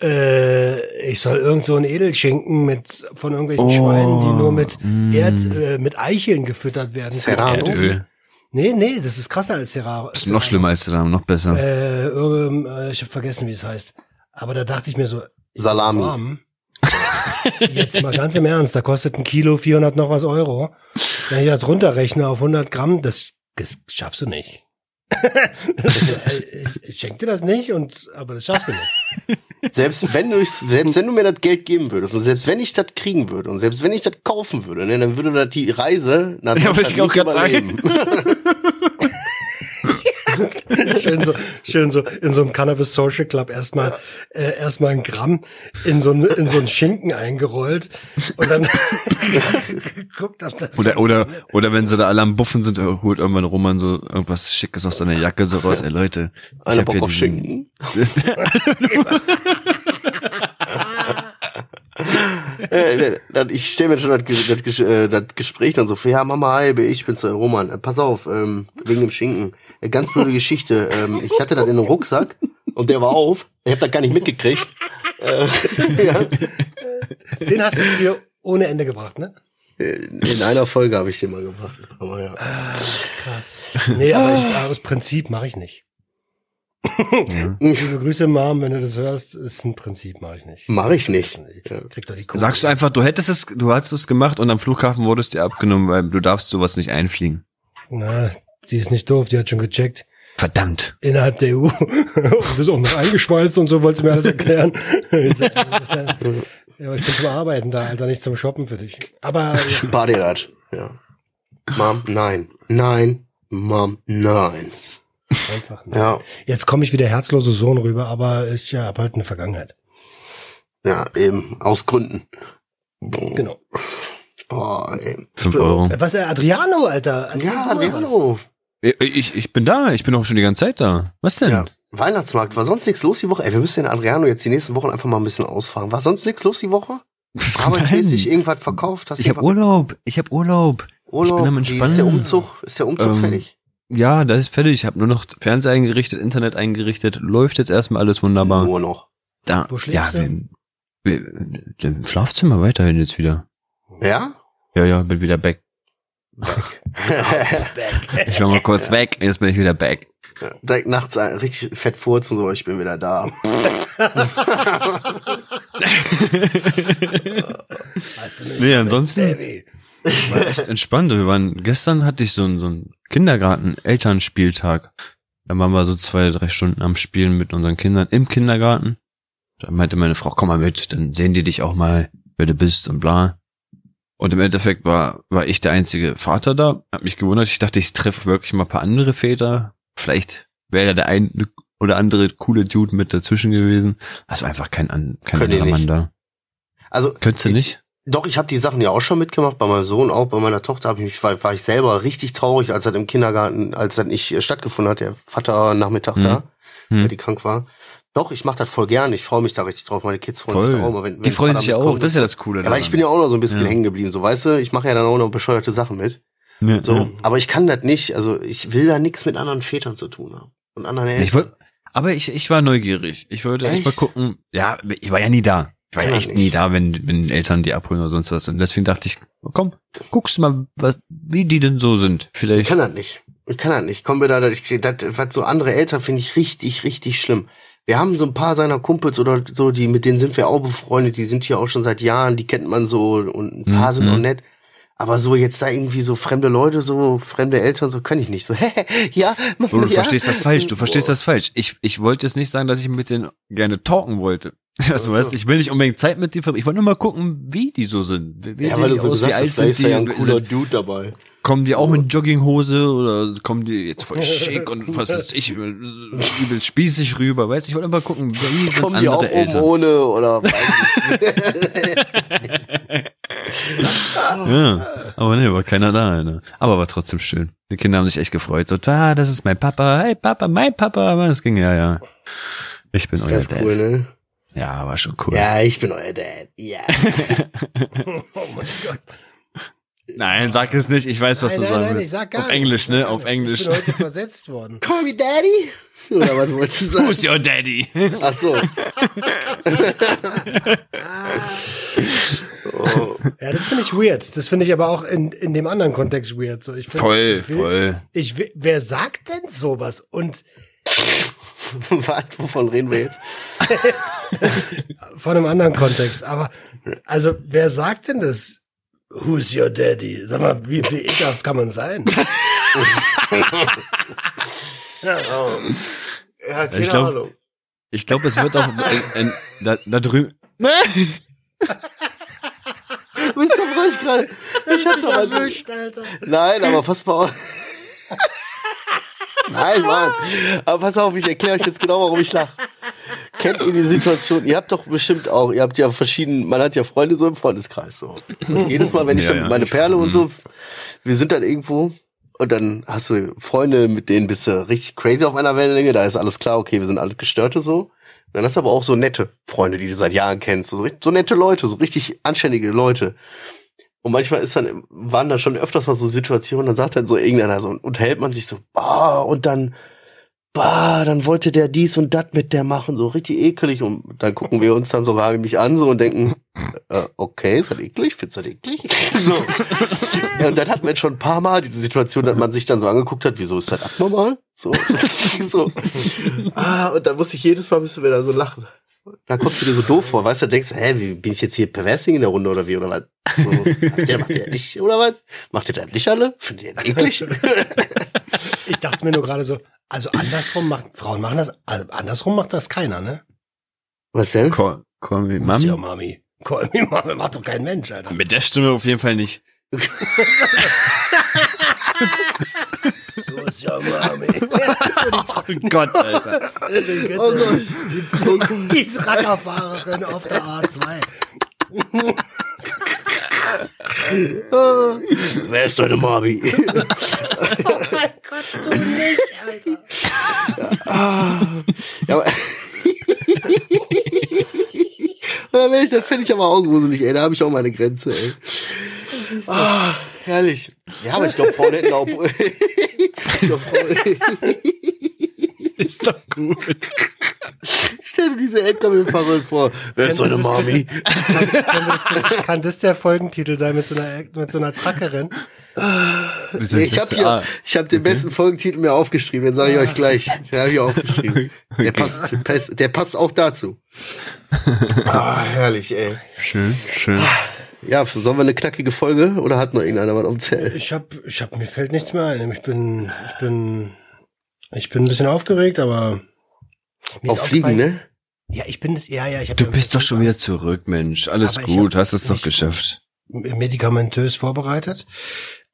äh, ich soll irgend so ein Edelschinken mit von irgendwelchen Oh, Schweinen, die nur mit mm. Erd, äh, mit Eicheln gefüttert werden. Serrano. Erdöl. Nee, nee, das ist krasser als Serrano. Ist noch schlimmer als der noch besser. Äh, äh, ich habe vergessen, wie es heißt. Aber da dachte ich mir so, Salami. Mom, jetzt mal ganz im Ernst, da kostet ein Kilo 400 noch was Euro. Wenn ich das runterrechne auf 100 Gramm, das, das schaffst du nicht. (laughs) ich, ich schenke dir das nicht, und, aber das schaffst du nicht. Selbst wenn du selbst wenn du mir das Geld geben würdest und selbst wenn ich das kriegen würde und selbst wenn ich das kaufen würde, ne, dann würde das die Reise nach Ja, ich auch nicht grad sagen. (laughs) (laughs) Schön so, schön so in so einem Cannabis Social Club erstmal äh, erstmal ein Gramm in so ein, in so ein Schinken eingerollt und dann (laughs) geguckt, ob das Oder, oder, oder wenn sie da alle am Buffen sind, äh, holt irgendwann Roman so irgendwas Schickes aus seiner Jacke so raus. Ey Leute, hab Bock hier auf Schinken. (laughs) Äh, ich stelle mir schon das, das, äh, das Gespräch dann so vor, ja Mama, hi, ich bin's der Roman. Pass auf, ähm, wegen dem Schinken. Äh, ganz blöde Geschichte. Ähm, ich hatte das in einem Rucksack und der war auf. Ich habe das gar nicht mitgekriegt. Äh, (laughs) ja. den hast du dir ohne Ende gebracht, ne? In einer Folge habe ich den mal gebracht. Aber ja. Krass. Nee, aber ich, aus Prinzip mache ich nicht. (laughs) Ja. Liebe Grüße, Mom, wenn du das hörst, ist ein Prinzip, mache ich nicht. Mach ich nicht. Krieg doch die. Sagst du einfach, du hättest es, du hast es gemacht und am Flughafen wurdest dir abgenommen, weil du darfst sowas nicht einfliegen. Na, die ist nicht doof, die hat schon gecheckt. Verdammt. Innerhalb der EU. (laughs) und das ist auch noch eingeschweißt und so, wolltest du mir alles erklären. (laughs) Sag, ja, aber ich bin zum Arbeiten da, Alter, nicht zum Shoppen für dich. Aber ja, Spar dir das. Ja. Mom, nein. Nein. Mom, nein. einfach nicht. Ja. Jetzt komme ich wie der herzlose Sohn rüber, aber ich ja, habe halt eine Vergangenheit. Ja, eben. Aus Gründen. Genau. Boah, ey. Fünf Euro. Was, der Adriano, Alter? Erzähl Ja. Adriano. Ich, ich, ich bin da, ich bin auch schon die ganze Zeit da. Was denn? Ja. Weihnachtsmarkt, war sonst nichts los die Woche? Ey, wir müssen den Adriano jetzt die nächsten Wochen einfach mal ein bisschen ausfahren. War sonst nichts los die Woche? (laughs) Arbeitsmäßig irgendwas verkauft? Hast Ich habe Urlaub, ich habe Urlaub. Urlaub? ich bin am Wie Entspannen. Ist der Umzug, ist der Umzug Ähm, fertig? Ja, das ist fertig. Ich habe nur noch Fernseher eingerichtet, Internet eingerichtet. Läuft jetzt erstmal alles wunderbar. Nur noch. Da, Wo schläfst ja, du? wir, wir, im Schlafzimmer weiterhin jetzt wieder. Ja? Ja, ja, bin wieder back. Ich war mal kurz weg, jetzt bin ich wieder back. Direkt nachts ein- richtig fett furzen, so, ich bin wieder da. (laughs) Nee, ansonsten-. War echt entspannt. Wir waren, gestern hatte ich so einen, so einen Kindergarten-Elternspieltag. Da waren wir so zwei, drei Stunden am Spielen mit unseren Kindern im Kindergarten. Da meinte meine Frau, komm mal mit, dann sehen die dich auch mal, wer du bist und bla. Und im Endeffekt war, war ich der einzige Vater da. Hab mich gewundert. Ich dachte, ich treffe wirklich mal ein paar andere Väter. Vielleicht wäre da der ein oder andere coole Dude mit dazwischen gewesen. Es war einfach kein, an, kein die anderer Mann da. Also, Könntest du nicht? Doch, ich habe die Sachen ja auch schon mitgemacht, bei meinem Sohn auch, bei meiner Tochter hab ich mich, war, war ich selber richtig traurig, als das im Kindergarten, als das nicht äh, stattgefunden hat, der Vater Nachmittag Hm. da, Hm. weil die krank war. Doch, ich mache das voll gern, ich freue mich da richtig drauf, meine Kids freuen sich Voll. da auch mal. Wenn, wenn Die freuen sich ja auch, mitkommt. das ist ja das Coole Ja, weil ich bin ja auch noch so ein bisschen Ja. hängen geblieben, so weißt du, ich mache ja dann auch noch bescheuerte Sachen mit. Ja, So, ja. aber ich kann das nicht, also ich will da nichts mit anderen Vätern zu tun haben. Und anderen Eltern. Ich wollt, aber ich, ich war neugierig. Ich wollte echt, mal Echt? gucken. Ja, ich war ja nie da. Ich war ja echt man nie nicht. da, wenn, wenn Eltern die abholen oder sonst was. Und deswegen dachte ich, komm, guckst mal, was, wie die denn so sind. Ich Vielleicht. kann das nicht. Ich kann das nicht. Kommen wir da, ich, das, was so andere Eltern finde ich richtig, richtig schlimm. Wir haben so ein paar seiner Kumpels oder so, die, mit denen sind wir auch befreundet, die sind hier auch schon seit Jahren, die kennt man so und ein paar Mhm. sind auch nett. Aber so jetzt da irgendwie so fremde Leute, so fremde Eltern, so kann ich nicht. So, (laughs) hä, ja, Oh, du ja. verstehst das falsch, du verstehst das falsch. Ich, ich wollte jetzt nicht sagen, dass ich mit denen gerne talken wollte. (laughs) Also, weißt, ich will nicht unbedingt Zeit mit dir verbringen. Ich wollte nur mal gucken, wie die so sind. Wie, Ja, weil du so aus, wie gesagt alt hast, sind ist da die? ja ein cooler Dude dabei. Kommen die auch in Jogginghose oder kommen die jetzt voll (laughs) schick und was ist ich, übel spießig rüber, weißt du, ich wollte einfach gucken, wie sind Kommen die andere auch oben Eltern. ohne oder weiß Ja, aber nee, war keiner da, Alter. Aber war trotzdem schön. Die Kinder haben sich echt gefreut. So, ah, das ist mein Papa, hey Papa, mein Papa, aber es ging, ja, ja. Ich bin euer Das ist Dad. cool, ne? Ja, war schon cool. Ja, ich bin euer Dad. Ja. (laughs) Oh mein Gott. Nein, sag es nicht, ich weiß, was nein, du nein, sagen nein, ich willst. sag gar Auf nichts, Englisch, ne? Auf. Englisch. Ich bin heute versetzt worden. (laughs) Call me Daddy? Oder was wolltest du sagen? Who's your daddy? Ach so. oh. (laughs) Ja, das finde ich weird. Das finde ich aber auch in, in dem anderen Kontext weird. So, ich find, Voll, ich will, voll. Ich will, wer sagt denn sowas? Und (laughs) Was? Wovon reden wir jetzt? von einem anderen Kontext. Aber, also, wer sagt denn das? Who's your daddy? Sag mal, wie, wie ekelhaft kann man sein? (laughs) Ja, keine Ich glaub- Ahnung. Ich glaube, es wird auch in, in, da, da drüben. Bist du ruhig gerade? Ich hab doch Erwischt, Alter. Nein, aber pass mal auf. Nein, Mann. Aber pass auf, ich erkläre euch jetzt genau, warum ich lache. Kennt ihr die Situation? Ihr habt doch bestimmt auch, ihr habt ja verschieden, man hat ja Freunde so im Freundeskreis so. Und jedes Mal, wenn ich Ja, dann ja. meine Perle und so, wir sind dann irgendwo und dann hast du Freunde, mit denen bist du richtig crazy auf einer Wellenlänge, da ist alles klar, okay, wir sind alle Gestörte so. Dann hast du aber auch so nette Freunde, die du seit Jahren kennst, so, so nette Leute, so richtig anständige Leute. Und manchmal ist dann, waren da schon öfters mal so Situationen, da sagt dann so irgendeiner so, unterhält man sich so, bah, und dann, bah, dann wollte der dies und das mit der machen, so richtig ekelig. Und dann gucken wir uns dann so mich an so und denken, äh, okay, ist das eklig? Findest du das eklig? (laughs) so. Ja, und dann hatten wir schon ein paar Mal die Situation, dass man sich dann so angeguckt hat, wieso ist das abnormal? So. (laughs) so. Ah, und dann musste ich jedes Mal müssen wir da so lachen. Da kommst du dir so doof vor, weißt du, denkst, hä, wie, bin ich jetzt hier perversing in der Runde oder wie, oder was? So, macht der, macht der nicht, oder was? Macht ihr das nicht alle? Findet ihr das eklig? (laughs) Ich dachte mir nur gerade so, also andersrum macht, Frauen machen das, also andersrum macht das keiner, ne? Was denn? Call, call me Mami. Mami. Call me Mami, macht doch kein Mensch, Alter. Mit der Stimme auf jeden Fall nicht. (laughs) (laughs) Who's your Mami? (laughs) Oh Gott, Alter. Oh Gott. Die (laughs) ist Rackerfahrerin auf der A2. (laughs) Wer ist deine Mami? Oh mein Gott, du nicht, Alter. ja, aber ich, das finde ich aber auch gruselig, ey. Da habe ich auch meine Grenze, ey. Ah, herrlich. Ja, aber ich glaube, Frauen hätten auch. Ich Frauen, (laughs) Ist doch gut. stell dir diese LKW-Fahrerin vor. Wer ist deine Mami? (laughs) Kann das, kann das der Folgentitel sein mit so einer, mit so einer Trackerin? Nee, ich habe hier, ich habe den besten Folgentitel mir aufgeschrieben, den sage ich euch gleich. (laughs) Den habe ich aufgeschrieben. Der passt, passt- der passt auch dazu. Ah, herrlich, ey. Schön, schön. Ja, sollen wir eine knackige Folge oder hat noch irgendeiner was auf dem Zell? Ich hab, ich hab, mir fällt nichts mehr ein. Ich bin, ich bin, ich bin ein bisschen aufgeregt, aber Auf Fliegen, ne? Ja, ich bin das, ja, ja, ich hab Du bist doch schon wieder zurück, Mensch. Alles gut, hast es doch geschafft. medikamentös vorbereitet.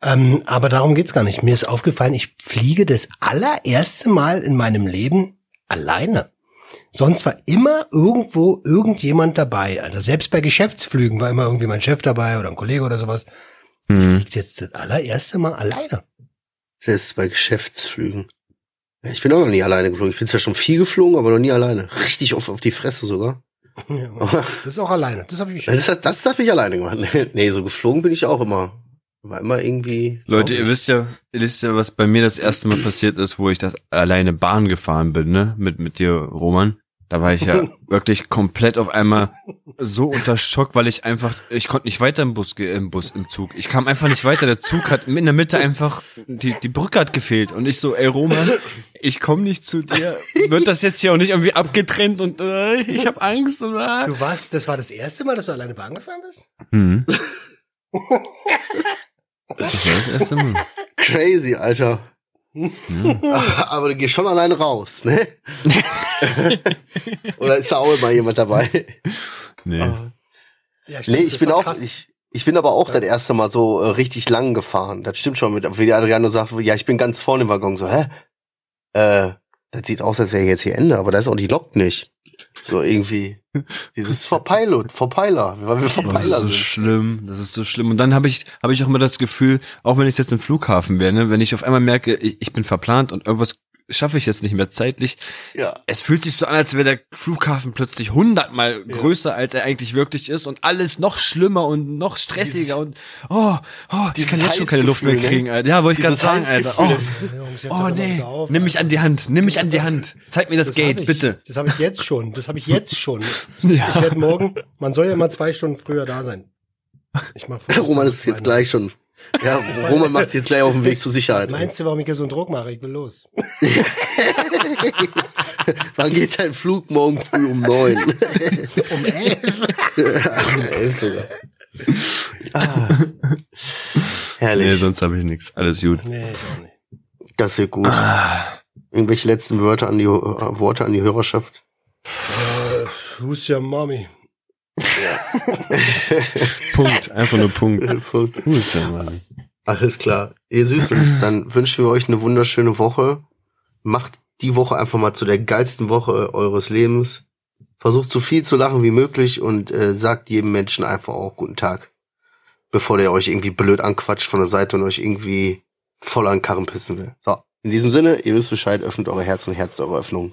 Ähm, aber darum geht's gar nicht. Mir ist aufgefallen, ich fliege das allererste Mal in meinem Leben alleine. Sonst war immer irgendwo irgendjemand dabei. Also selbst bei Geschäftsflügen war immer irgendwie mein Chef dabei oder ein Kollege oder sowas. Ich Mhm. fliege jetzt das allererste Mal alleine. Selbst bei Geschäftsflügen. Ich bin auch noch nie alleine geflogen. Ich bin zwar schon viel geflogen, aber noch nie alleine. Richtig oft auf die Fresse sogar. (laughs) Ja, Das ist auch alleine. Das habe ich das, das, das habe ich alleine gemacht. Nee, so geflogen bin ich auch immer. War immer irgendwie. Leute, ihr ich. wisst ja, ihr wisst ja, was bei mir das erste Mal passiert ist, wo ich das alleine Bahn gefahren bin, ne? Mit, mit dir, Roman. Da war ich ja (laughs) wirklich komplett auf einmal so unter Schock, weil ich einfach, ich konnte nicht weiter im Bus, im Bus, im Zug. Ich kam einfach nicht weiter. Der Zug hat in der Mitte einfach, die, die Brücke hat gefehlt. Und ich so, ey Roman, ich komme nicht zu dir. Wird das jetzt hier auch nicht irgendwie abgetrennt und äh, ich habe Angst? Oder? Du warst, das war das erste Mal, dass du alleine Bahn gefahren bist? Hm. (laughs) Das war das erste Mal. Crazy, Alter. Aber du gehst schon alleine raus, ne? (laughs) Oder ist da auch immer jemand dabei? Nee. Ja, stimmt, Nee, ich bin auch, krass. ich, Ich bin aber auch das erste Mal so äh, richtig lang gefahren. Das stimmt schon, mit, wie der Adriano sagt, ja, ich bin ganz vorne im Waggon. So, hä? Äh, das sieht aus, als wäre jetzt hier Ende, aber da ist auch die Lok nicht. So irgendwie. Dieses Verpilot, Verpeiler, weil wir Das Verpeiler ist so sind. schlimm, das ist so schlimm. Und dann habe ich, habe ich auch immer das Gefühl, auch wenn ich jetzt im Flughafen wäre, ne, wenn ich auf einmal merke, ich, ich bin verplant und irgendwas schaffe ich jetzt nicht mehr zeitlich, Ja. es fühlt sich so an, als wäre der Flughafen plötzlich hundertmal größer, als er eigentlich wirklich ist und alles noch schlimmer und noch stressiger und oh, oh ich kann jetzt schon keine Luft mehr ne? kriegen, Alter. Ja, wollte ich gerade Dieses sagen, Alter. Oh, oh nee, auf, nimm mich an die Hand, nimm mich an die Hand. Zeig mir das, Das Gate, ich, bitte. Das habe ich jetzt schon. Das habe ich jetzt schon. Ja. Ich werde morgen, man soll ja immer zwei Stunden früher da sein. Ich mach (laughs) Roman ist jetzt gleich schon. Ja, Roman macht sich jetzt gleich auf den Weg zur Sicherheit. Meinst du, warum ich hier so einen Druck mache? Ich will los. (laughs) Wann geht dein Flug morgen früh um neun? (laughs) Um elf. um elf sogar. Ah. Herrlich. Nee, sonst habe ich nichts. Alles gut. Nee, ich auch nicht. Das wird gut. Irgendwelche letzten Wörter an die, äh, Worte an die Hörerschaft? Äh, who's your mommy? (laughs) Punkt, einfach nur Punkt. Mann? Alles klar. Ihr Süßen, dann wünschen wir euch eine wunderschöne Woche. Macht die Woche einfach mal zu der geilsten Woche eures Lebens. Versucht so viel zu lachen wie möglich und äh, sagt jedem Menschen einfach auch guten Tag. Bevor der euch irgendwie blöd anquatscht von der Seite und euch irgendwie voll an Karren pissen will. So, in diesem Sinne, ihr wisst Bescheid, öffnet eure Herzen, Herz eure Öffnung.